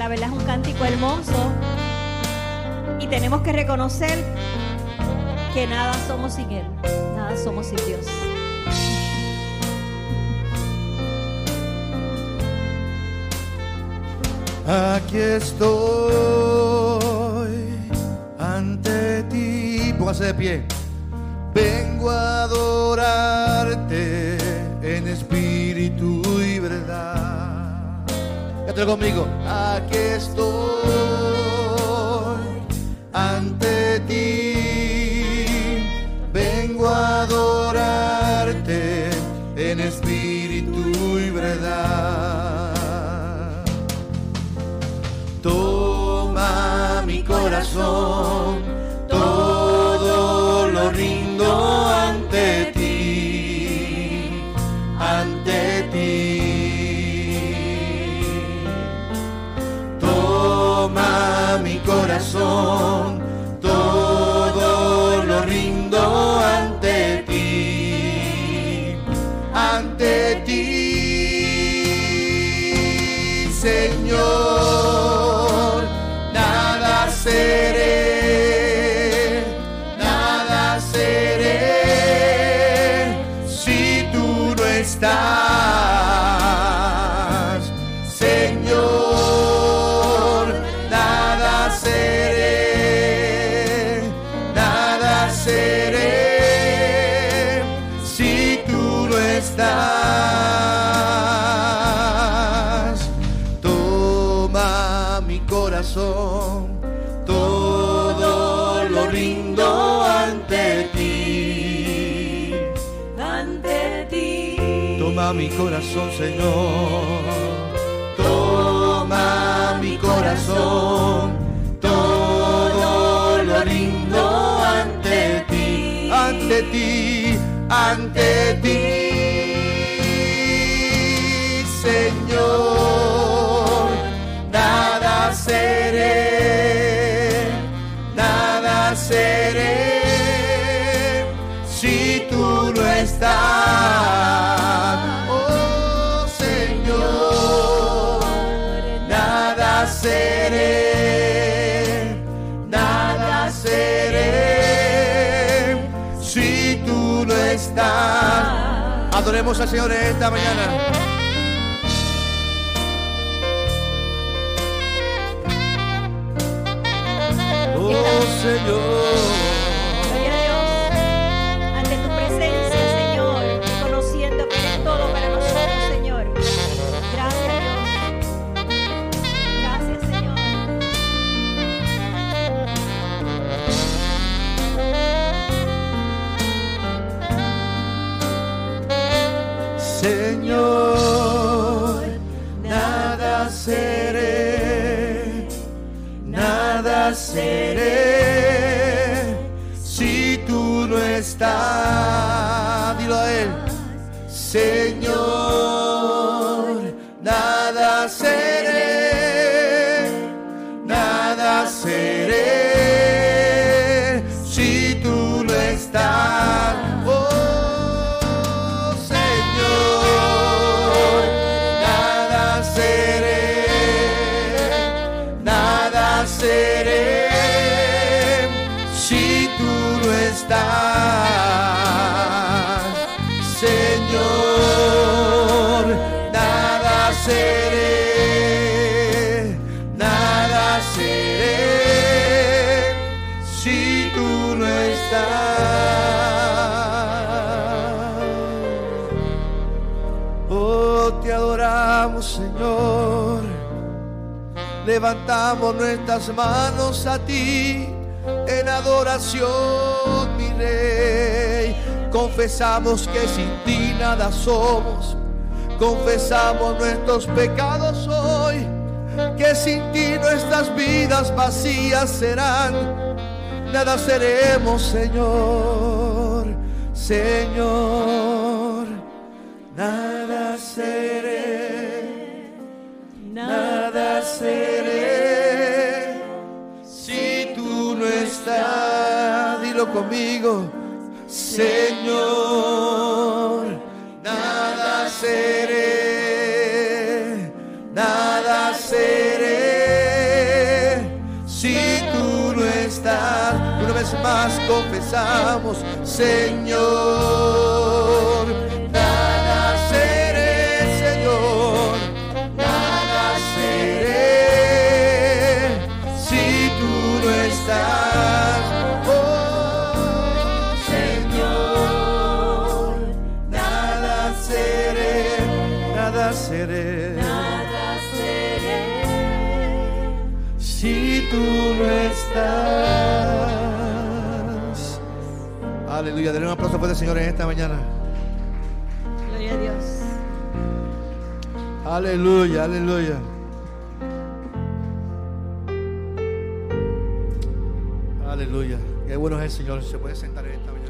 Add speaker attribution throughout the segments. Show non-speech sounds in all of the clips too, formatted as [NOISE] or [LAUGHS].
Speaker 1: la verdad es un cántico hermoso. Y tenemos que reconocer que nada somos sin Él, nada somos sin Dios.
Speaker 2: Aquí estoy ante ti. Póngase de pie. Vengo a adorarte en espíritu. Cántalo conmigo. Aquí estoy ante ti. Vengo a adorarte en espíritu y verdad. Toma mi corazón, todo lo rindo ante ti, ante ti, Señor, nada seré, nada seré si tú no estás, corazón, todo lo rindo ante ti.
Speaker 1: Ante ti.
Speaker 2: Toma mi corazón, Señor. Toma mi corazón. Todo lo rindo ante ti. Ante ti, ante ti. Seré, nada seré si tú no estás. Oh Señor, nada seré, nada seré si tú no estás. Adoremos al Señor esta mañana. Señor.
Speaker 1: Señor,
Speaker 2: nada seré, nada seré no Levantamos nuestras manos a ti en adoración, mi Rey. Confesamos que sin ti nada somos. Confesamos nuestros pecados hoy. Que sin ti nuestras vidas vacías serán. nada seremos, Señor, Señor, nada conmigo, Señor, nada seré, nada seré, si tú no estás, una vez más confesamos, Señor, Aleluya, denle un aplauso fuerte, Señor, en esta mañana.
Speaker 1: Gloria a Dios.
Speaker 2: Aleluya, aleluya. Aleluya. Qué bueno es el Señor. Se puede sentar en esta mañana.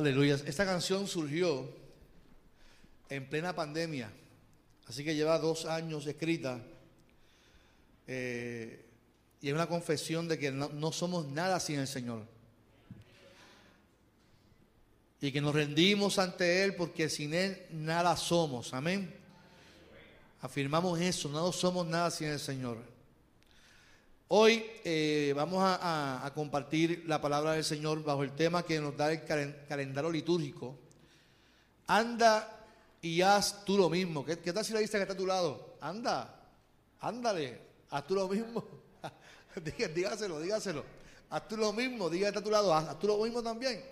Speaker 2: Aleluya. Esta canción surgió en plena pandemia, así que lleva dos años escrita. eh, y es una confesión de que no, no somos nada sin el Señor. Y que nos rendimos ante Él porque sin Él nada somos. Amén. Afirmamos eso, no somos nada sin el Señor. Hoy eh, vamos a, compartir la palabra del Señor bajo el tema que nos da el calen- calendario litúrgico. Anda y haz tú lo mismo. ¿Qué, qué tal si le dice que está a tu lado? Anda, ándale, haz tú lo mismo. [LAUGHS] Dígaselo, dígaselo. Haz tú lo mismo, diga que está a tu lado, haz, tú lo mismo también.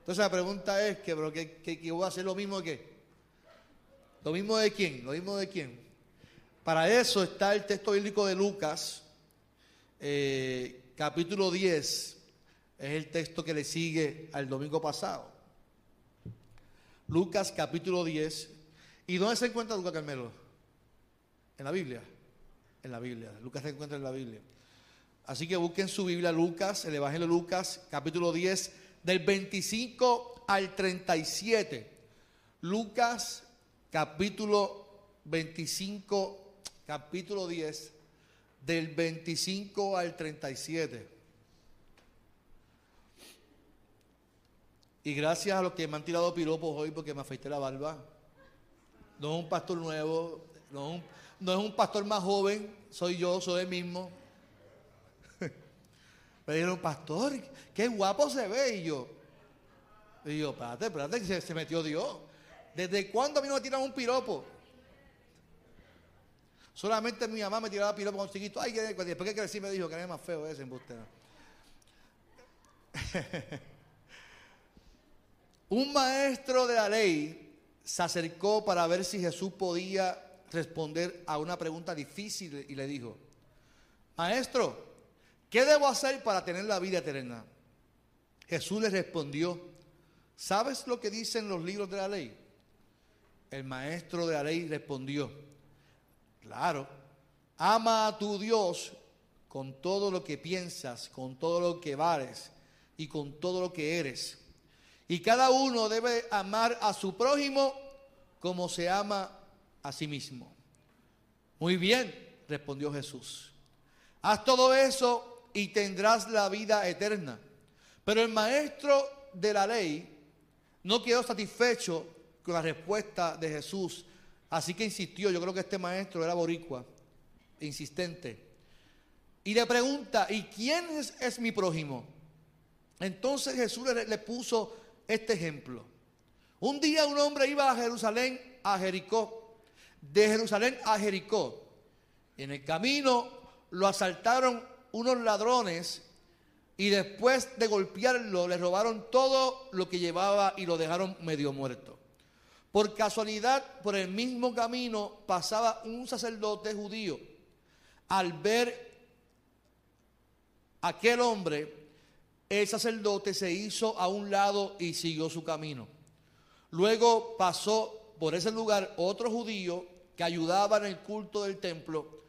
Speaker 2: Entonces la pregunta es que, pero ¿qué, qué- qué voy a hacer lo mismo de qué? ¿Lo mismo de quién? ¿Lo mismo de quién? Para eso está el texto bíblico de Lucas, eh, capítulo 10. Es el texto que le sigue al domingo pasado. Lucas capítulo 10. ¿Y dónde se encuentra Lucas Carmelo? En la Biblia. En la Biblia. Lucas se encuentra en la Biblia. Así que busquen su Biblia, Lucas, el Evangelio de Lucas, capítulo 10, del 25 al 37. Lucas, capítulo 25, capítulo 10, del 25 al 37. Y gracias a los que me han tirado piropos hoy porque me afeité la barba. No es un pastor nuevo, no es un, pastor más joven, soy yo, soy el mismo. [LAUGHS] Me dijeron, pastor, qué guapo se ve. Y yo, y yo, espérate, espérate, que se, se metió Dios. ¿Desde cuándo a mí no me tiran un piropo? Solamente mi mamá me tiraba piropo con chiquito. Ay, después que crecí me dijo que era más feo ese embustero. [LAUGHS] Un maestro de la ley se acercó para ver si Jesús podía responder a una pregunta difícil y le dijo, Maestro, ¿qué debo hacer para tener la vida eterna? Jesús le respondió, ¿sabes lo que dicen los libros de la ley? El maestro de la ley respondió, claro, ama a tu Dios con todo lo que piensas, con todo lo que vales y con todo lo que eres. Y cada uno debe amar a su prójimo como se ama a sí mismo. Muy bien, respondió Jesús. Haz todo eso y tendrás la vida eterna. Pero el maestro de la ley no quedó satisfecho con la respuesta de Jesús, así que insistió, yo creo que este maestro era boricua, insistente, y le pregunta, ¿y quién es, mi prójimo? Entonces Jesús le, le puso este ejemplo. Un día un hombre iba a Jerusalén, a Jericó, de Jerusalén a Jericó. En el camino lo asaltaron unos ladrones y después de golpearlo le robaron todo lo que llevaba y lo dejaron medio muerto. Por casualidad, por el mismo camino pasaba un sacerdote judío. Al ver aquel hombre, el sacerdote se hizo a un lado y siguió su camino. Luego pasó por ese lugar otro judío que ayudaba en el culto del templo.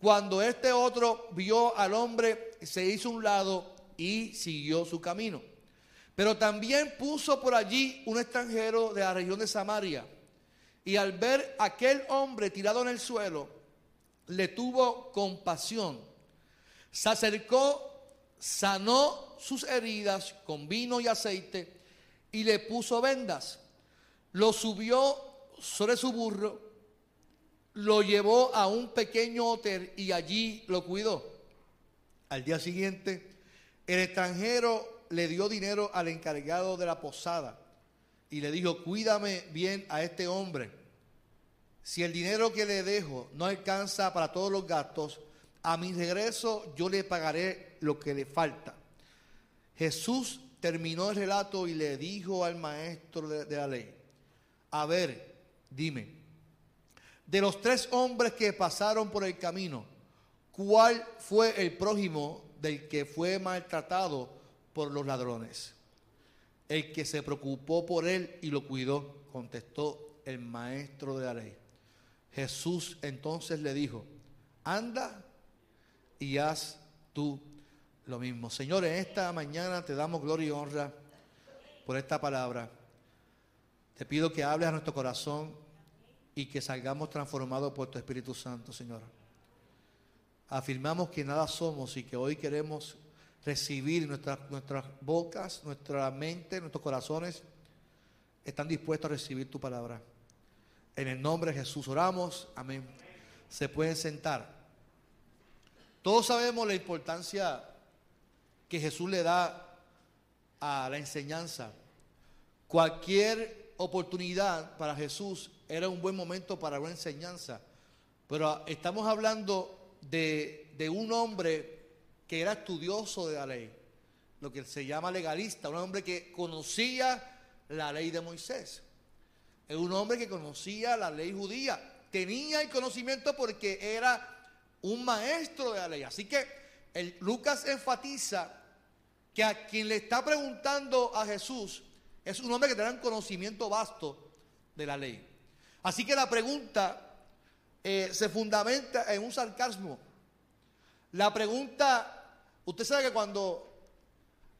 Speaker 2: Cuando este otro vio al hombre, se hizo a un lado y siguió su camino. Pero también puso por allí un extranjero de la región de Samaria. Y al ver aquel hombre tirado en el suelo, le tuvo compasión. Se acercó, sanó sus heridas con vino y aceite y le puso vendas. Lo subió sobre su burro, lo llevó a un pequeño hotel y allí lo cuidó. Al día siguiente, el extranjero le dio dinero al encargado de la posada y le dijo, cuídame bien a este hombre. Si el dinero que le dejo no alcanza para todos los gastos, a mi regreso yo le pagaré lo que le falta. Jesús terminó el relato y le dijo al maestro de, la ley, a ver, dime, de los tres hombres que pasaron por el camino, ¿cuál fue el prójimo del que fue maltratado por los ladrones. El que se preocupó por él y lo cuidó, contestó el maestro de la ley. Jesús entonces le dijo, anda y haz tú lo mismo. Señor, en esta mañana te damos gloria y honra por esta palabra. Te pido que hables a nuestro corazón y que salgamos transformados por tu Espíritu Santo, Señor. Afirmamos que nada somos y que hoy queremos recibir nuestras, bocas, nuestra mente, nuestros corazones están dispuestos a recibir tu palabra. En el nombre de Jesús oramos. Amén. Se pueden sentar. Todos sabemos la importancia que Jesús le da a la enseñanza. Cualquier oportunidad para Jesús era un buen momento para una enseñanza. Pero estamos hablando de, de un hombre que era estudioso de la ley, lo que se llama legalista, un hombre que conocía la ley de Moisés. Es un hombre que conocía la ley judía, tenía el conocimiento porque era un maestro de la ley. Así que el, Lucas enfatiza que a quien le está preguntando a Jesús es un hombre que tenía un conocimiento vasto de la ley. Así que la pregunta eh, se fundamenta en un sarcasmo. La pregunta Usted sabe que cuando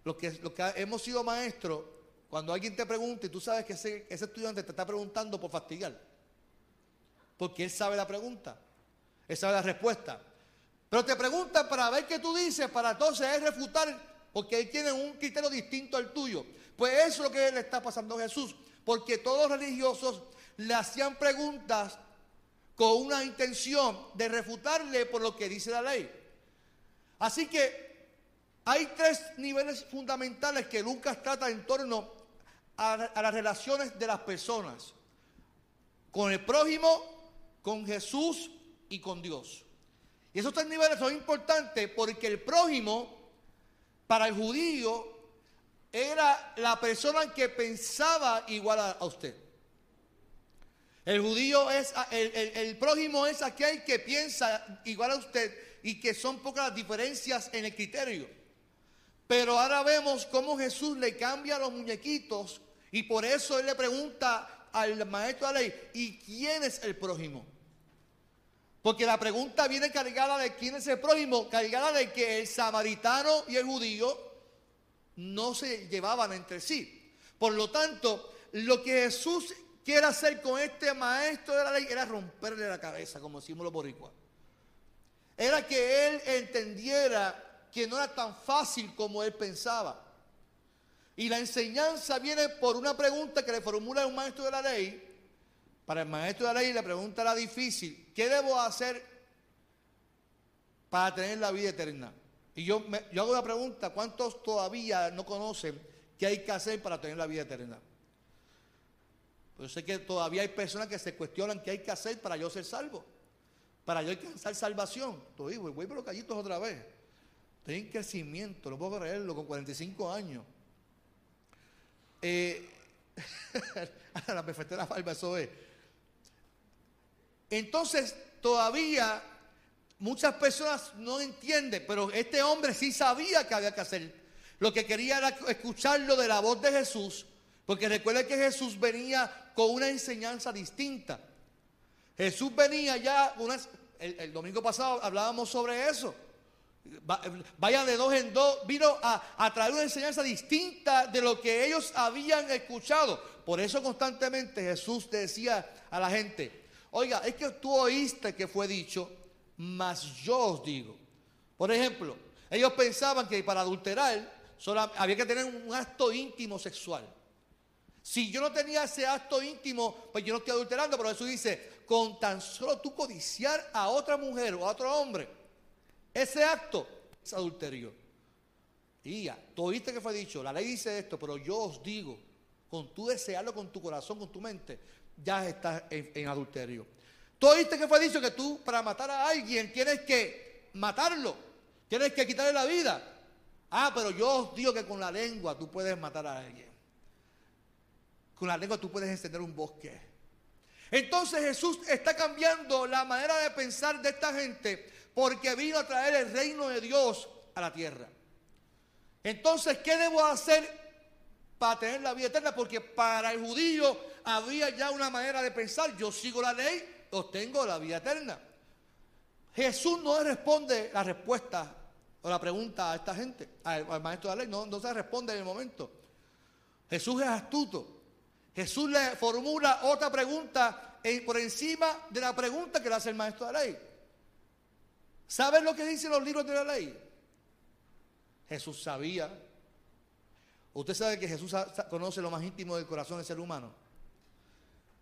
Speaker 2: los que, hemos sido maestros, cuando alguien te pregunta y tú sabes que ese, estudiante te está preguntando por fastidiar, porque él sabe la pregunta, él sabe la respuesta. Pero te pregunta para ver qué tú dices, para entonces refutar, porque él tiene un criterio distinto al tuyo. Pues eso es lo que le está pasando a Jesús, porque todos los religiosos le hacían preguntas con una intención de refutarle por lo que dice la ley. Así que hay tres niveles fundamentales que Lucas trata en torno a, las relaciones de las personas. Con el prójimo, con Jesús y con Dios. Y esos tres niveles son importantes porque el prójimo, para el judío, era la persona que pensaba igual a, usted. El judío es, el, el, prójimo es aquel que piensa igual a usted y que son pocas las diferencias en el criterio. Pero ahora vemos cómo Jesús le cambia los muñequitos y por eso él le pregunta al maestro de la ley, ¿y quién es el prójimo? Porque la pregunta viene cargada de quién es el prójimo, cargada de que el samaritano y el judío no se llevaban entre sí. Por lo tanto, lo que Jesús quiere hacer con este maestro de la ley era romperle la cabeza, como decimos los boricuas. Era que él entendiera que no era tan fácil como él pensaba. Y la enseñanza viene por una pregunta que le formula un maestro de la ley. Para el maestro de la ley la pregunta era difícil. ¿Qué debo hacer para tener la vida eterna? Y yo, yo hago la pregunta, ¿cuántos todavía no conocen qué hay que hacer para tener la vida eterna? Pues sé que todavía hay personas que se cuestionan qué hay que hacer para yo ser salvo, para yo alcanzar salvación. Estoy, voy, voy por los callitos otra vez. Estoy en crecimiento, no puedo creerlo, con 45 años. Eh, [LAUGHS] la la eso es. Entonces, todavía muchas personas no entienden, pero este hombre sí sabía que había que hacer. Lo que quería era escucharlo de la voz de Jesús, porque recuerde que Jesús venía con una enseñanza distinta. Jesús venía ya, el, domingo pasado hablábamos sobre eso. Vayan de dos en dos, vino a, a, traer una enseñanza distinta de lo que ellos habían escuchado. Por eso constantemente Jesús decía a la gente, oiga, es que tú oíste que fue dicho, mas yo os digo. Por ejemplo, ellos pensaban que para adulterar solo había que tener un acto íntimo sexual. Si yo no tenía ese acto íntimo, pues yo no estoy adulterando, pero Jesús dice, con tan solo tú codiciar a otra mujer o a otro hombre, ese acto es adulterio. Y ya, tú oíste que fue dicho, la ley dice esto, pero yo os digo, con tu desearlo con tu corazón, con tu mente, ya estás en adulterio. Tú oíste que fue dicho que tú para matar a alguien tienes que matarlo, tienes que quitarle la vida. Ah, pero yo os digo que con la lengua tú puedes matar a alguien. Con la lengua tú puedes encender un bosque. Entonces Jesús está cambiando la manera de pensar de esta gente porque vino a traer el reino de Dios a la tierra. Entonces, ¿qué debo hacer para tener la vida eterna? Porque para el judío había ya una manera de pensar. Yo sigo la ley, obtengo la vida eterna. Jesús no responde la respuesta o la pregunta a esta gente, al, maestro de la ley, no, no se responde en el momento. Jesús es astuto. Jesús le formula otra pregunta por encima de la pregunta que le hace el maestro de la ley. ¿Saben lo que dicen los libros de la ley? Jesús sabía. Usted sabe que Jesús conoce lo más íntimo del corazón del ser humano.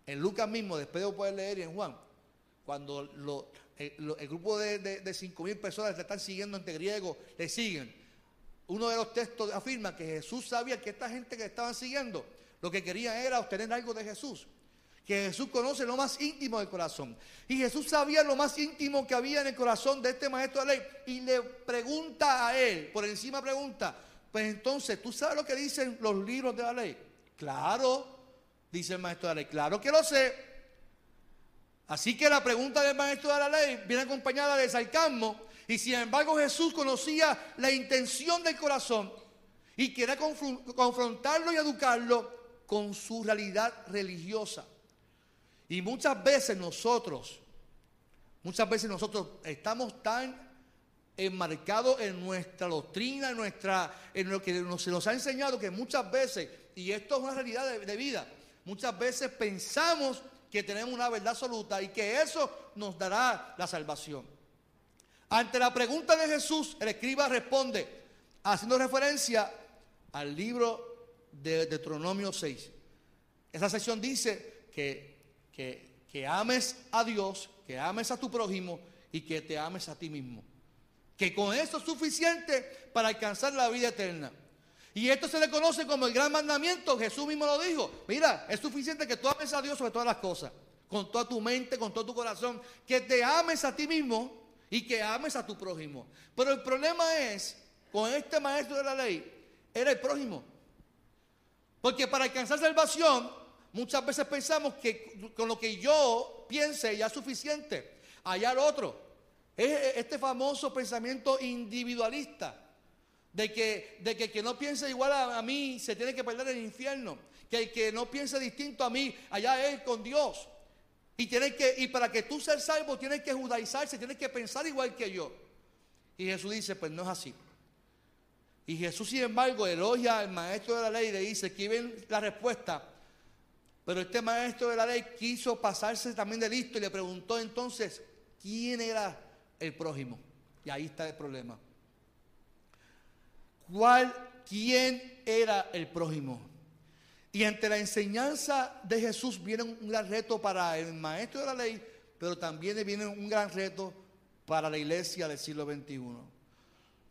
Speaker 2: En Lucas mismo, después de poder leer y en Juan, cuando eh, el grupo de, de, cinco mil personas le están siguiendo entre griego, le siguen. Uno de los textos afirma que Jesús sabía que esta gente que estaban siguiendo lo que quería era obtener algo de Jesús. Que Jesús conoce lo más íntimo del corazón. Y Jesús sabía lo más íntimo que había en el corazón de este maestro de ley. Y le pregunta a él, por encima pregunta, pues entonces, ¿tú sabes lo que dicen los libros de la ley? Claro, dice el maestro de la ley. Claro que lo sé. Así que la pregunta del maestro de la ley viene acompañada de sarcasmo. Y sin embargo Jesús conocía la intención del corazón y quería confrontarlo y educarlo con su realidad religiosa. Y muchas veces nosotros, muchas veces nosotros estamos tan enmarcados en nuestra doctrina, en, nuestra, en lo que se nos ha enseñado, que muchas veces, y esto es una realidad de vida, Muchas veces pensamos que tenemos una verdad absoluta y que eso nos dará la salvación. Ante la pregunta de Jesús, el escriba responde haciendo referencia al libro de Deuteronomio 6. Esa sección dice que, que, ames a Dios, que ames a tu prójimo y que te ames a ti mismo. Que con eso es suficiente para alcanzar la vida eterna. Y esto se le conoce como el gran mandamiento. Jesús mismo lo dijo. Mira, es suficiente que tú ames a Dios sobre todas las cosas. Con toda tu mente, con todo tu corazón. Que te ames a ti mismo y que ames a tu prójimo. Pero el problema es, con este maestro de la ley, era el prójimo. Porque para alcanzar salvación, muchas veces pensamos que con lo que yo piense ya es suficiente. El otro. Es este famoso pensamiento individualista. De que, de que el que no piense igual a, mí se tiene que perder en el infierno. Que el que no piense distinto a mí, allá es con Dios. Y, que, y para que tú seas salvo, tienes que judaizarse, tienes que pensar igual que yo. Y Jesús dice, pues no es así. Y Jesús, sin embargo, elogia al maestro de la ley y le dice, aquí ven la respuesta. Pero este maestro de la ley quiso pasarse también de listo y le preguntó entonces, ¿quién era el prójimo? Y ahí está el problema cuál, quién era el prójimo. Y ante la enseñanza de Jesús viene un gran reto para el maestro de la ley, pero también viene un gran reto para la iglesia del siglo XXI.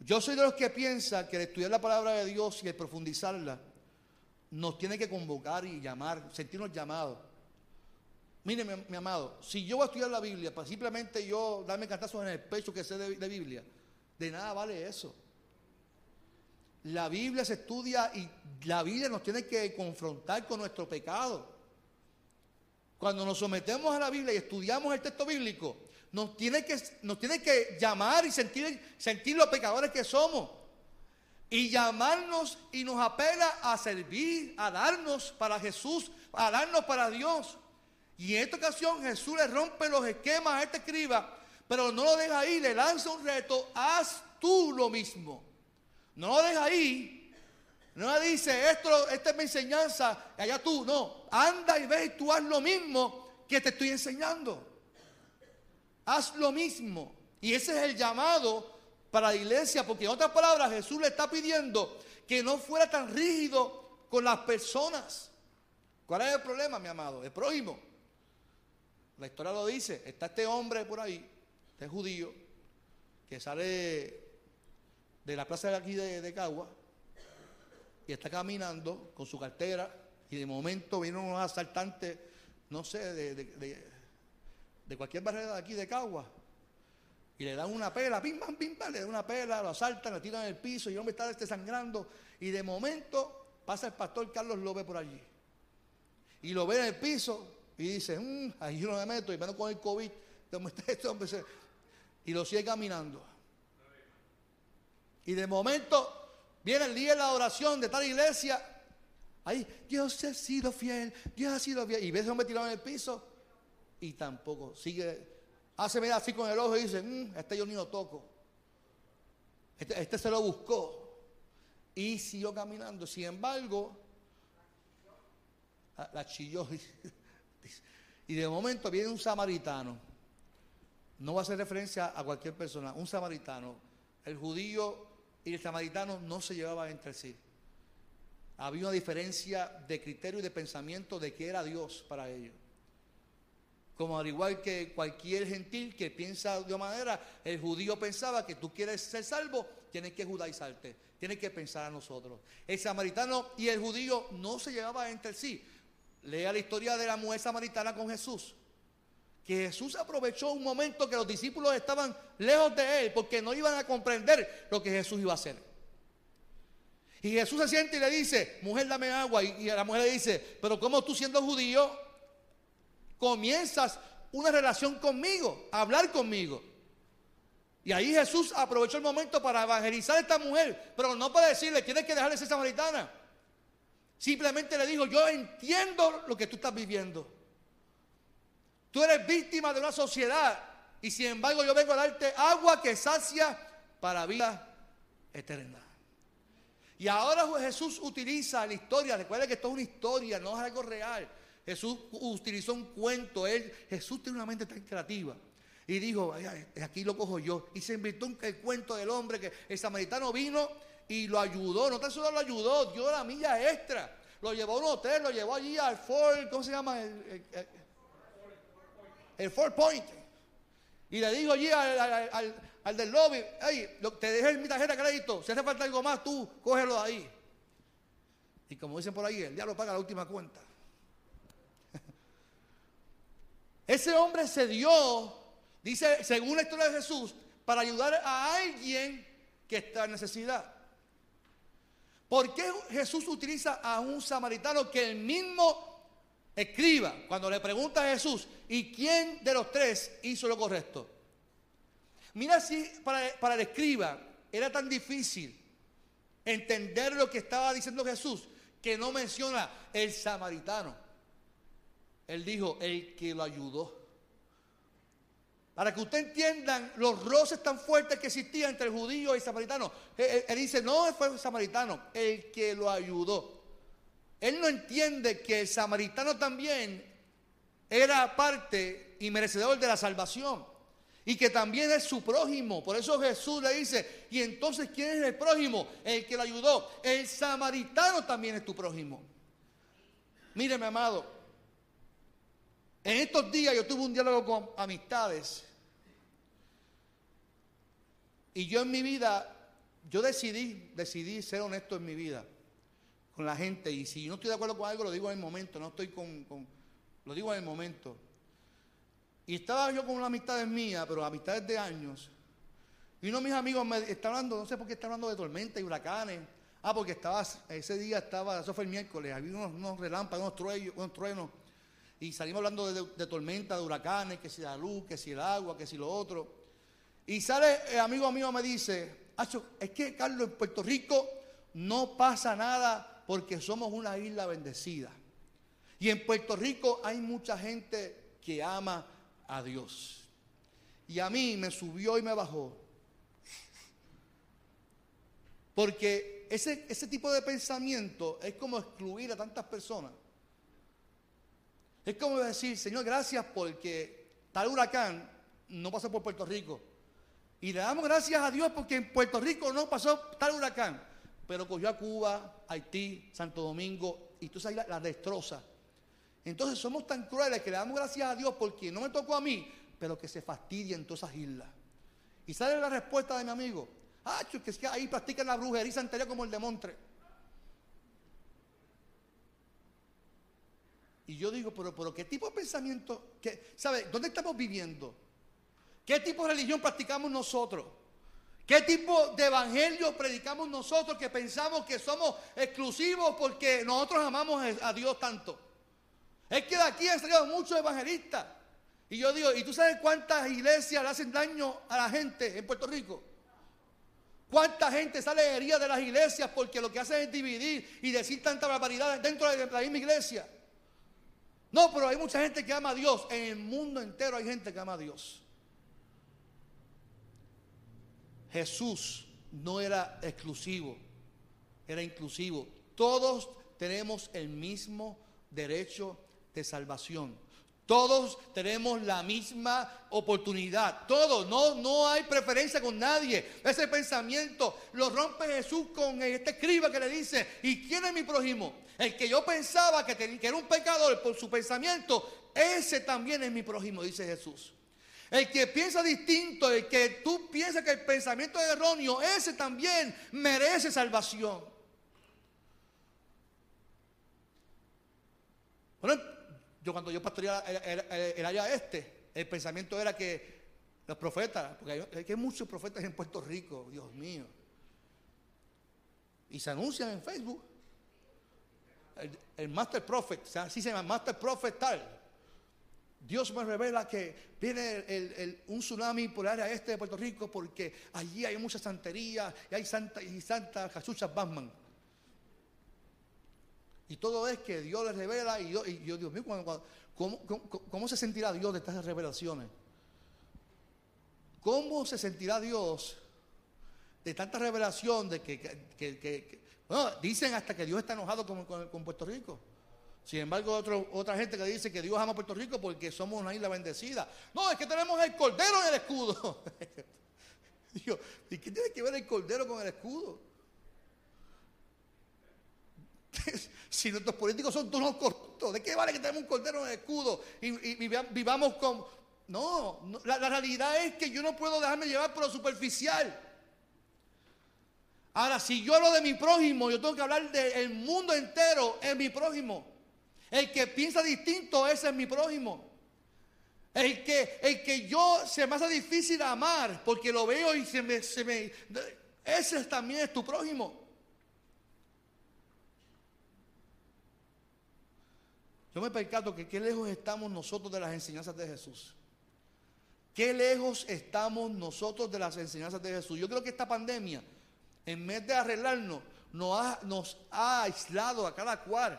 Speaker 2: Yo soy de los que piensa que el estudiar la palabra de Dios y el profundizarla nos tiene que convocar y llamar, sentirnos llamados. Mire, mi, amado, si yo voy a estudiar la Biblia, para simplemente yo darme cantazos en el pecho que sé de Biblia, de nada vale eso. La Biblia se estudia y la Biblia nos tiene que confrontar con nuestro pecado. cuando nos sometemos a la Biblia y estudiamos el texto bíblico, nos tiene que, nos tiene que llamar y sentir, sentir los pecadores que somos. Y llamarnos y nos apela a servir, a darnos para Jesús, a darnos para Dios. Y en esta ocasión Jesús le rompe los esquemas a este escriba, pero no lo deja ahí, le lanza un reto, haz tú lo mismo. No lo deja ahí. No le dice, esto, esta es mi enseñanza, allá tú. No, anda y ve y tú haz lo mismo que te estoy enseñando. Haz lo mismo. Y ese es el llamado para la iglesia, porque en otras palabras Jesús le está pidiendo que no fuera tan rígido con las personas. ¿Cuál es el problema, mi amado? El prójimo. La historia lo dice. Está este hombre por ahí, este judío, que sale de la plaza de aquí de, de Cagua y está caminando con su cartera y de momento vienen unos asaltantes, no sé, de, de, de cualquier barrera de aquí de Cagua y le dan una pela, pim, pam, pim, pam, le dan una pela, lo asaltan, lo tiran en el piso y el hombre está este sangrando. Y de momento pasa el pastor Carlos López por allí. Y lo ve en el piso y dice, mmm, ahí yo no me meto, y menos con el COVID, [LAUGHS] este hombre? Y lo sigue caminando. Y de momento viene el día de la oración de tal iglesia. Ahí, Dios ha sido fiel, Dios ha sido fiel. Y ve ese hombre tirado en el piso y tampoco sigue Hace mira así con el ojo y dice, mm, este yo ni lo toco. Este, este, se lo buscó. Y siguió caminando. Sin embargo, la, chilló. [LAUGHS] Y de momento viene un samaritano. No va a hacer referencia a cualquier persona. Un samaritano. El judío y el samaritano no se llevaban entre sí. Había una diferencia de criterio y de pensamiento de que era Dios para ellos como al igual que cualquier gentil que piensa de una manera, el judío pensaba que tú quieres ser salvo, tienes que judaizarte, tienes que pensar a nosotros. El samaritano y el judío no se llevaban entre sí. Lea la historia de la mujer samaritana con Jesús. Que Jesús aprovechó un momento que los discípulos estaban lejos de él porque no iban a comprender lo que Jesús iba a hacer. Y Jesús se siente y le dice, mujer, dame agua. Y, la mujer le dice, pero ¿cómo tú siendo judío comienzas una relación conmigo, a hablar conmigo. Y ahí Jesús aprovechó el momento para evangelizar a esta mujer, pero no para decirle, tienes que dejar de ser samaritana. Simplemente le dijo, yo entiendo lo que tú estás viviendo. Tú eres víctima de una sociedad y sin embargo yo vengo a darte agua que sacia para vida eterna. Y ahora Jesús utiliza la historia, recuerda que esto es una historia, no es algo real. Jesús utilizó un cuento. Él, Jesús tiene una mente tan creativa. Y dijo, aquí lo cojo yo. Y se inventó el cuento del hombre que el samaritano vino y lo ayudó. No tan solo lo ayudó, dio la milla extra. Lo llevó a un hotel, lo llevó allí al Ford, ¿cómo se llama? El, el, Point. Y le dijo allí al, del lobby, te dejé mi tarjeta de crédito, si hace falta algo más, tú cógelo ahí. Y como dicen por ahí, el diablo paga la última cuenta. Ese hombre se dio, dice, según la historia de Jesús, para ayudar a alguien que está en necesidad. ¿Por qué Jesús utiliza a un samaritano que el mismo escriba cuando le pregunta a Jesús, ¿y quién de los tres hizo lo correcto? Mira si para, para el escriba era tan difícil entender lo que estaba diciendo Jesús que no menciona el samaritano. Él dijo, el que lo ayudó. Para que ustedes entiendan los roces tan fuertes que existían entre el judío y el samaritano. Él, dice, no fue el samaritano, el que lo ayudó. Él no entiende que el samaritano también era parte y merecedor de la salvación. Y que también es su prójimo. Por eso Jesús le dice, y entonces ¿quién es el prójimo? El que lo ayudó. El samaritano también es tu prójimo. Mire, mi amado, en estos días yo tuve un diálogo con amistades. Y yo en mi vida, yo decidí, decidí ser honesto en mi vida con la gente. Y si no estoy de acuerdo con algo, lo digo en el momento, no estoy con, lo digo en el momento. Y estaba yo con una amistad mía, pero amistades de años. Y uno de mis amigos me está hablando, no sé por qué está hablando de tormenta y huracanes. Ah, porque estaba, ese día estaba, eso fue el miércoles, había unos, relámpagos, unos truenos, unos truenos y salimos hablando de, de tormenta, de huracanes, que si la luz, que si el agua, que si lo otro. Y sale el amigo mío me dice, Acho, es que Carlos, en Puerto Rico no pasa nada porque somos una isla bendecida. Y en Puerto Rico hay mucha gente que ama a Dios. Y a mí me subió y me bajó. Porque ese, ese tipo de pensamiento es como excluir a tantas personas. Es como decir, Señor, gracias porque tal huracán no pasó por Puerto Rico. Y le damos gracias a Dios porque en Puerto Rico no pasó tal huracán. Pero cogió a Cuba, Haití, Santo Domingo y tú sabes la, la destroza. Entonces somos tan crueles que le damos gracias a Dios porque no me tocó a mí, pero que se fastidien todas esas islas. Y sale la respuesta de mi amigo. Ah, que es que ahí practican la brujería santería como el de Montre. Y yo digo, pero, pero ¿qué tipo de pensamiento? ¿Qué, ¿Sabe? ¿Dónde estamos viviendo? ¿Qué tipo de religión practicamos nosotros? ¿Qué tipo de evangelio predicamos nosotros que pensamos que somos exclusivos porque nosotros amamos a Dios tanto? Es que de aquí han salido muchos evangelistas. Y yo digo, ¿y tú sabes cuántas iglesias le hacen daño a la gente en Puerto Rico? ¿Cuánta gente sale herida de las iglesias porque lo que hacen es dividir y decir tanta barbaridad dentro de la misma iglesia? No, pero hay mucha gente que ama a Dios. En el mundo entero hay gente que ama a Dios. Jesús no era exclusivo, era inclusivo. Todos tenemos el mismo derecho de salvación. Todos tenemos la misma oportunidad. Todos, no, no hay preferencia con nadie. Ese pensamiento lo rompe Jesús con este escriba que le dice, ¿y quién es mi prójimo? El que yo pensaba que, era un pecador por su pensamiento, ese también es mi prójimo, dice Jesús. El que piensa distinto, el que tú piensas que el pensamiento es erróneo, ese también merece salvación. Bueno, yo cuando yo pastoreaba el, área este, el pensamiento era que los profetas, porque hay, muchos profetas en Puerto Rico, Dios mío, y se anuncian en Facebook. El, Master Prophet, o sea, así se llama Master Prophet tal. Dios me revela que viene un tsunami por el área este de Puerto Rico porque allí hay mucha santería y hay santa y santa cachuchas Batman. Y todo es que Dios les revela y yo, y yo Dios mío, ¿cómo, cómo, se sentirá Dios de estas revelaciones? ¿Cómo se sentirá Dios de tanta revelación de que, bueno, dicen hasta que Dios está enojado con, con, Puerto Rico? Sin embargo, otro, otra gente que dice que Dios ama a Puerto Rico porque somos una isla bendecida. No, es que tenemos el cordero en el escudo. [LAUGHS] Digo, ¿y qué tiene que ver el cordero con el escudo? [LAUGHS] si nuestros políticos son todos corruptos, ¿de qué vale que tenemos un cordero en el escudo y, vivamos con... No, la, realidad es que yo no puedo dejarme llevar por lo superficial. Ahora, si yo hablo de mi prójimo, yo tengo que hablar del mundo entero, es mi prójimo. El que piensa distinto, ese es mi prójimo. El que, el que yo se me hace difícil amar porque lo veo y se me, se me ese también es tu prójimo. Yo me percato que qué lejos estamos nosotros de las enseñanzas de Jesús. Qué lejos estamos nosotros de las enseñanzas de Jesús. Yo creo que esta pandemia, en vez de arreglarnos, nos ha, aislado a cada cual.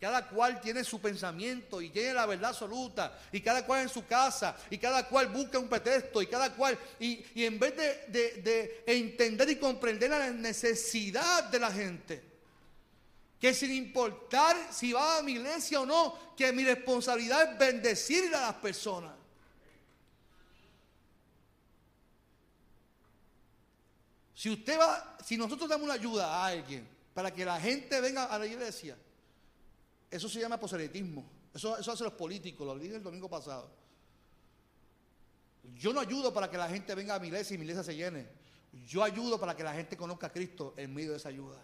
Speaker 2: Cada cual tiene su pensamiento y tiene la verdad absoluta. Y cada cual en su casa. Y cada cual busca un pretexto. Y cada cual. Y, en vez de, de entender y comprender la necesidad de la gente que sin importar si va a mi iglesia o no, que mi responsabilidad es bendecir a las personas. Si usted va, si nosotros damos una ayuda a alguien para que la gente venga a la iglesia, eso se llama proselitismo. Eso, hacen los políticos, lo dije el domingo pasado. Yo no ayudo para que la gente venga a mi iglesia y mi iglesia se llene. Yo ayudo para que la gente conozca a Cristo en medio de esa ayuda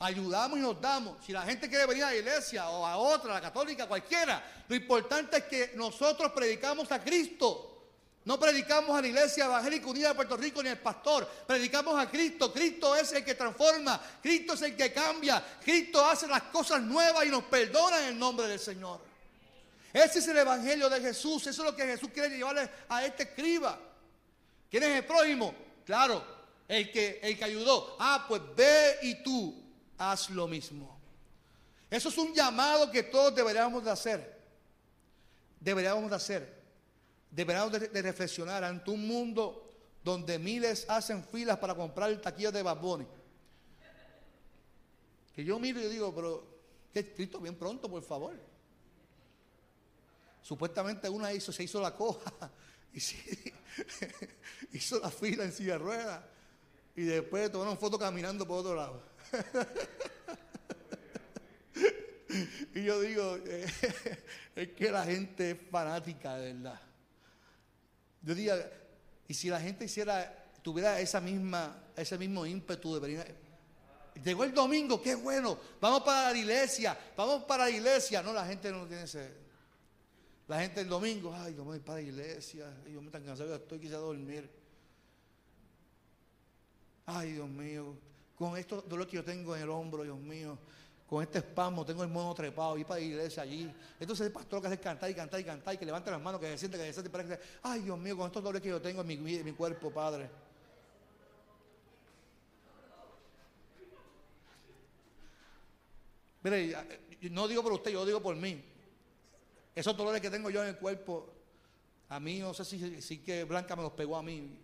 Speaker 2: ayudamos y nos damos. Si la gente quiere venir a la iglesia o a otra, a la católica, cualquiera, lo importante es que nosotros predicamos a Cristo. No predicamos a la iglesia evangélica unida de Puerto Rico ni al pastor. Predicamos a Cristo. Cristo es el que transforma. Cristo es el que cambia. Cristo hace las cosas nuevas y nos perdona en el nombre del Señor. Ese es el Evangelio de Jesús. Eso es lo que Jesús quiere llevarle a este escriba. ¿Quién es el prójimo? Claro, el que, el que ayudó. Ah, pues ve y tú haz lo mismo. Eso es un llamado que todos deberíamos de hacer. Deberíamos de hacer. Deberíamos de, reflexionar ante un mundo donde miles hacen filas para comprar el taquillo de Baboni. Que yo miro y digo, pero qué escrito bien pronto, por favor. Supuestamente una hizo, se hizo la coja [LAUGHS] y [LAUGHS] hizo la fila en silla de y después tomaron foto caminando por otro lado. [LAUGHS] y yo digo, es que la gente es fanática de verdad. Yo digo, y si la gente hiciera, tuviera esa misma, ese mismo ímpetu de venir. Llegó el domingo, qué bueno, vamos para la iglesia, vamos para la iglesia. No, la gente no tiene ese. La gente el domingo, ay, yo me voy para la iglesia, yo me tan cansado, estoy quise dormir. Ay, Dios mío, con esto dolor que yo tengo en el hombro, Dios mío, con este espasmo, tengo el mono trepado, y para la iglesia allí. Entonces el pastor que hace cantar y cantar y cantar y que levanta las manos, que se siente, que se siente, para que, ay Dios mío, con estos dolores que yo tengo en mi, cuerpo, Padre. Mire, no digo por usted, yo digo por mí. Esos dolores que tengo yo en el cuerpo, a mí no sé si, si que Blanca me los pegó a mí.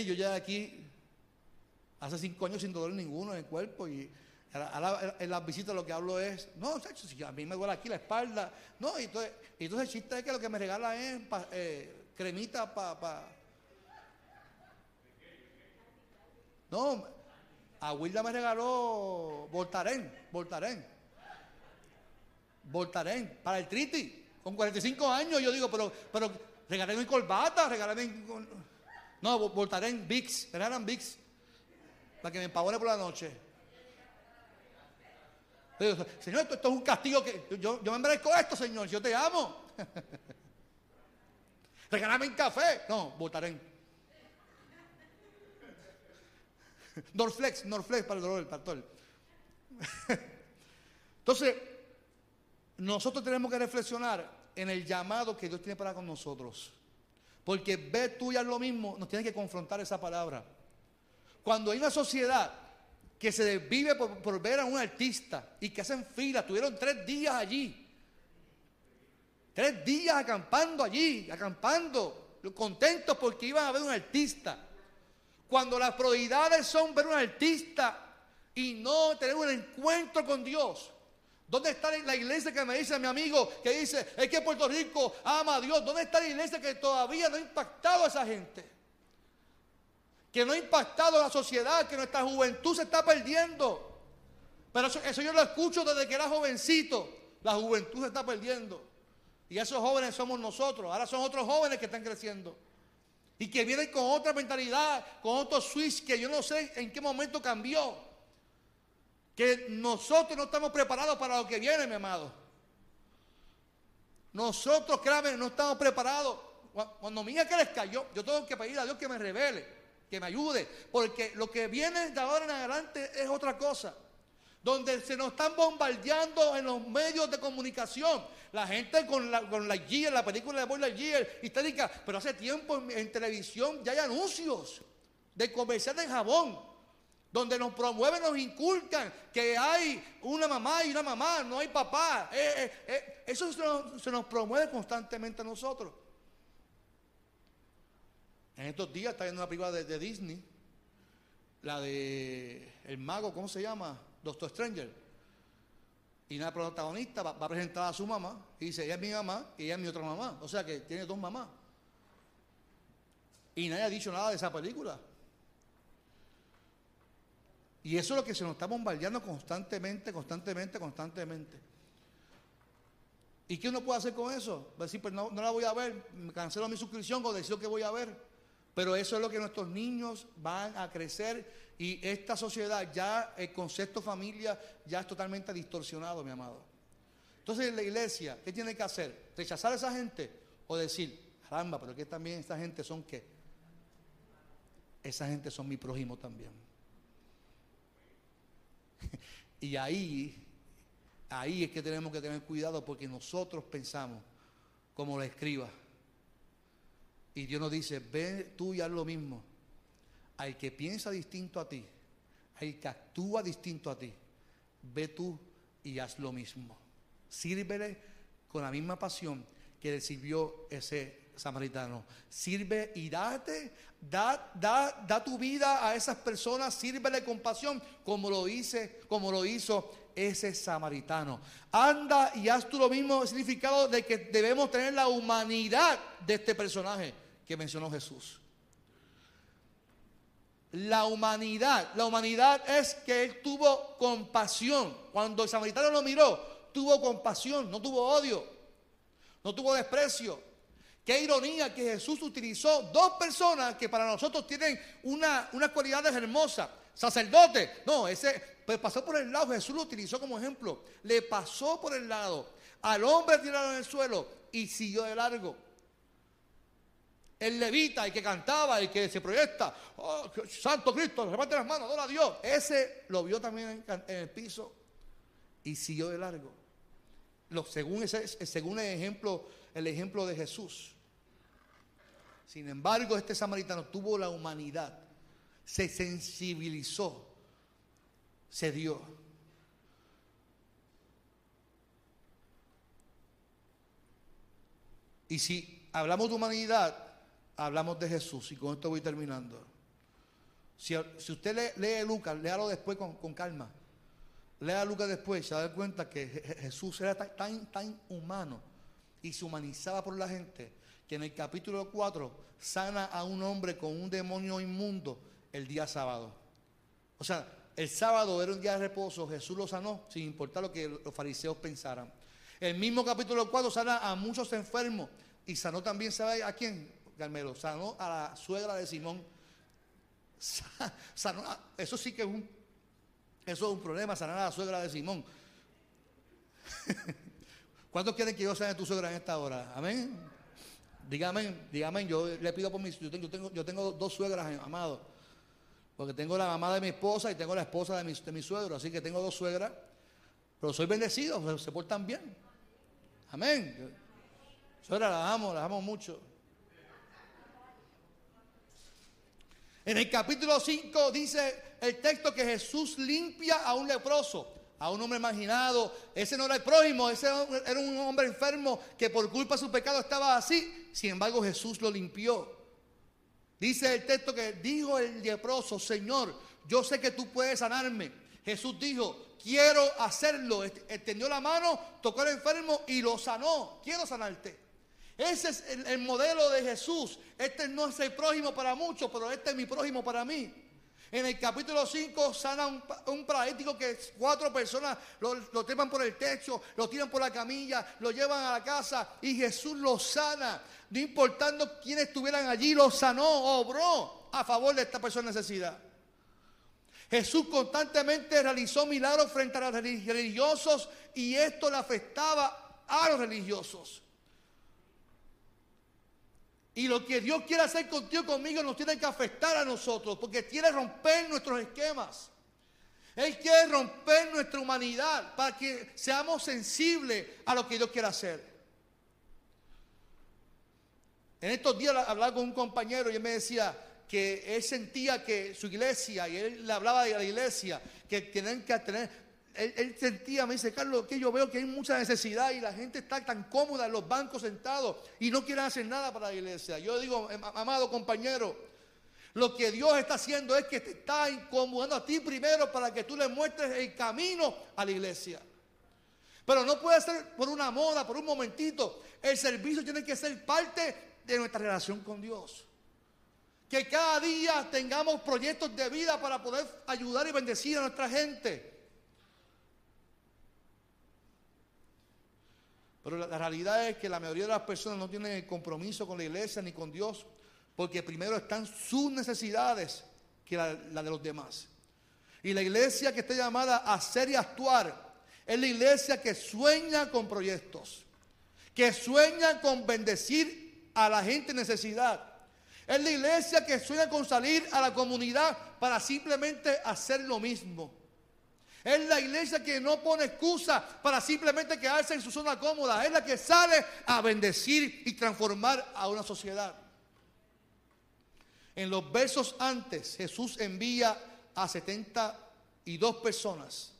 Speaker 2: Yo ya aquí hace cinco años sin dolor ninguno en el cuerpo y en las visitas lo que hablo es, no, si a mí me duele aquí la espalda, no, y entonces, el chiste es que lo que me regala es eh, cremita para... Pa. No, a Wilda me regaló Voltaren, Voltaren, Voltaren, para el triti, con 45 años, yo digo, pero, pero regálame corbata, regálame... No, voltaré en VIX, eran VIX, para que me empavone por la noche. señor, esto, es un castigo que yo, yo me merezco esto, Señor, yo te amo. [LAUGHS] Regálame un café. No, voltaré. [LAUGHS] Norflex, Norflex para el dolor del pastor. [LAUGHS] Entonces, nosotros tenemos que reflexionar en el llamado que Dios tiene para con nosotros. Porque ver tú ya lo mismo, nos tiene que confrontar esa palabra. Cuando hay una sociedad que se vive por, ver a un artista y que hacen fila, tuvieron tres días allí. Tres días acampando allí, acampando, contentos porque iban a ver un artista. Cuando las prioridades son ver un artista y no tener un encuentro con Dios, ¿Dónde está la iglesia que me dice mi amigo que dice, es que Puerto Rico ama a Dios? ¿Dónde está la iglesia que todavía no ha impactado a esa gente? Que no ha impactado a la sociedad, que nuestra juventud se está perdiendo. Pero eso, yo lo escucho desde que era jovencito. La juventud se está perdiendo. Y esos jóvenes somos nosotros. Ahora son otros jóvenes que están creciendo. Y que vienen con otra mentalidad, con otro switch que yo no sé en qué momento cambió que nosotros no estamos preparados para lo que viene, mi amado. Nosotros, créanme, no estamos preparados. Cuando mi hija les cayó, yo tengo que pedir a Dios que me revele, que me ayude, porque lo que viene de ahora en adelante es otra cosa. Donde se nos están bombardeando en los medios de comunicación. La gente con la, con la la película de Boy Lightyear, histérica. Pero hace tiempo en, en televisión ya hay anuncios de comerciales de jabón donde nos promueven, nos inculcan que hay una mamá y una mamá, no hay papá. Eh, eh, eh, eso se nos, promueve constantemente a nosotros. En estos días está viendo una película de, Disney, la de El Mago, ¿cómo se llama? Doctor Stranger. Y una protagonista va, va, a presentar a su mamá y dice, ella es mi mamá y ella es mi otra mamá. O sea que tiene dos mamás. Y nadie ha dicho nada de esa película. Y eso es lo que se nos está bombardeando constantemente, constantemente, constantemente. ¿Y qué uno puede hacer con eso? Decir, pues no, la voy a ver, me cancelo mi suscripción o decido que voy a ver. Pero eso es lo que nuestros niños van a crecer y esta sociedad ya, el concepto familia ya es totalmente distorsionado, mi amado. Entonces la iglesia, ¿qué tiene que hacer? ¿Rechazar a esa gente? O decir, caramba, pero que también esta gente son qué? Esa gente son mi prójimo también. [LAUGHS] y ahí, ahí es que tenemos que tener cuidado porque nosotros pensamos como la escriba. Y Dios nos dice, ve tú y haz lo mismo. Al que piensa distinto a ti, al que actúa distinto a ti, ve tú y haz lo mismo. Sírvele con la misma pasión que le sirvió ese samaritano. Sirve y date, da, da, da tu vida a esas personas, sírvele con pasión, como lo hice, como lo hizo ese samaritano. Anda y haz tú lo mismo significado de que debemos tener la humanidad de este personaje que mencionó Jesús. La humanidad, la humanidad es que él tuvo compasión. Cuando el samaritano lo miró, tuvo compasión, no tuvo odio, no tuvo desprecio. Qué ironía que Jesús utilizó dos personas que para nosotros tienen una, una cualidades hermosas. Sacerdote, no, ese pues pasó por el lado, Jesús lo utilizó como ejemplo. Le pasó por el lado al hombre tirado en el suelo y siguió de largo el levita, el que cantaba, el que se proyecta, oh, Santo Cristo, reparte las manos, adora a Dios. Ese lo vio también en, el piso y siguió de largo. Lo, según, ese, según el, ejemplo, el ejemplo de Jesús. Sin embargo, este samaritano tuvo la humanidad, se sensibilizó, se dio. Y si hablamos de humanidad, hablamos de Jesús y con esto voy terminando. Si, usted lee, Lucas, léalo después con, calma. Lea Lucas después, se da cuenta que Jesús era tan, tan, humano y se humanizaba por la gente que en el capítulo 4 sana a un hombre con un demonio inmundo el día sábado. O sea, el sábado era un día de reposo, Jesús lo sanó sin importar lo que los fariseos pensaran. El mismo capítulo 4 sana a muchos enfermos y sanó también, ¿sabe a quién? Carmelo, sanó a la suegra de Simón. eso sí que es un, eso es un problema, sanar a la suegra de Simón. [LAUGHS] ¿Cuántos quieren que yo sane a tu suegra en esta hora? Amén. Dígame, dígame, yo le pido por mis, yo yo tengo, dos suegras, amado. Porque tengo la mamá de mi esposa y tengo la esposa de mi, de mi suegro, así que tengo dos suegras. Pero soy bendecido, se portan bien. Amén. Suegra, las amo, las amo mucho. En el capítulo 5 dice el texto que Jesús limpia a un leproso, a un hombre marginado. Ese no era el prójimo, ese era un hombre enfermo que por culpa de su pecado estaba así. Sin embargo, Jesús lo limpió. Dice el texto que dijo el leproso, Señor, yo sé que tú puedes sanarme. Jesús dijo, quiero hacerlo. Extendió la mano, tocó al enfermo y lo sanó. Quiero sanarte. Ese es el, modelo de Jesús. Este no es el prójimo para muchos, pero este es mi prójimo para mí. En el capítulo 5 sana un, un paralítico que cuatro personas lo, lo trepan por el techo, lo tiran por la camilla, lo llevan a la casa y Jesús lo sana. No importando quiénes estuvieran allí, lo sanó, obró a favor de esta persona en necesidad. Jesús constantemente realizó milagros frente a los religiosos y esto le afectaba a los religiosos. Y lo que Dios quiere hacer contigo, conmigo, nos tiene que afectar a nosotros, porque quiere romper nuestros esquemas. Él quiere romper nuestra humanidad para que seamos sensibles a lo que Dios quiere hacer. En estos días hablaba con un compañero y él me decía que él sentía que su iglesia, y él le hablaba de la iglesia, que tienen que tener, él, sentía, me dice, Carlos, que yo veo que hay mucha necesidad y la gente está tan cómoda en los bancos sentados y no quieren hacer nada para la iglesia. Yo digo, amado compañero, lo que Dios está haciendo es que te está incomodando a ti primero para que tú le muestres el camino a la iglesia. Pero no puede ser por una moda, por un momentito. El servicio tiene que ser parte de nuestra relación con Dios. Que cada día tengamos proyectos de vida para poder ayudar y bendecir a nuestra gente. Pero la, realidad es que la mayoría de las personas no tienen el compromiso con la iglesia ni con Dios, porque primero están sus necesidades que la, la de los demás. Y la iglesia que está llamada a ser y actuar es la iglesia que sueña con proyectos, que sueña con bendecir a la gente en necesidad. Es la iglesia que sueña con salir a la comunidad para simplemente hacer lo mismo. Es la iglesia que no pone excusa para simplemente quedarse en su zona cómoda. Es la que sale a bendecir y transformar a una sociedad. En los versos antes, Jesús envía a 72 personas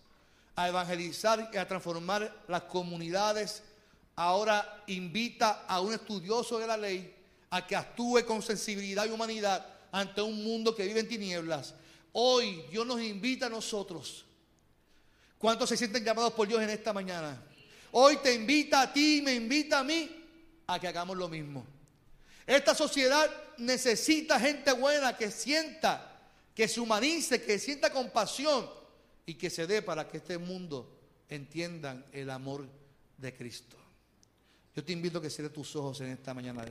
Speaker 2: a evangelizar y a transformar las comunidades. Ahora invita a un estudioso de la ley a que actúe con sensibilidad y humanidad ante un mundo que vive en tinieblas. Hoy Dios nos invita a nosotros. ¿Cuántos se sienten llamados por Dios en esta mañana? Hoy te invita a ti, me invita a mí a que hagamos lo mismo. Esta sociedad necesita gente buena que sienta, que se humanice, que sienta compasión y que se dé para que este mundo entiendan el amor de Cristo. Yo te invito a que cierres tus ojos en esta mañana de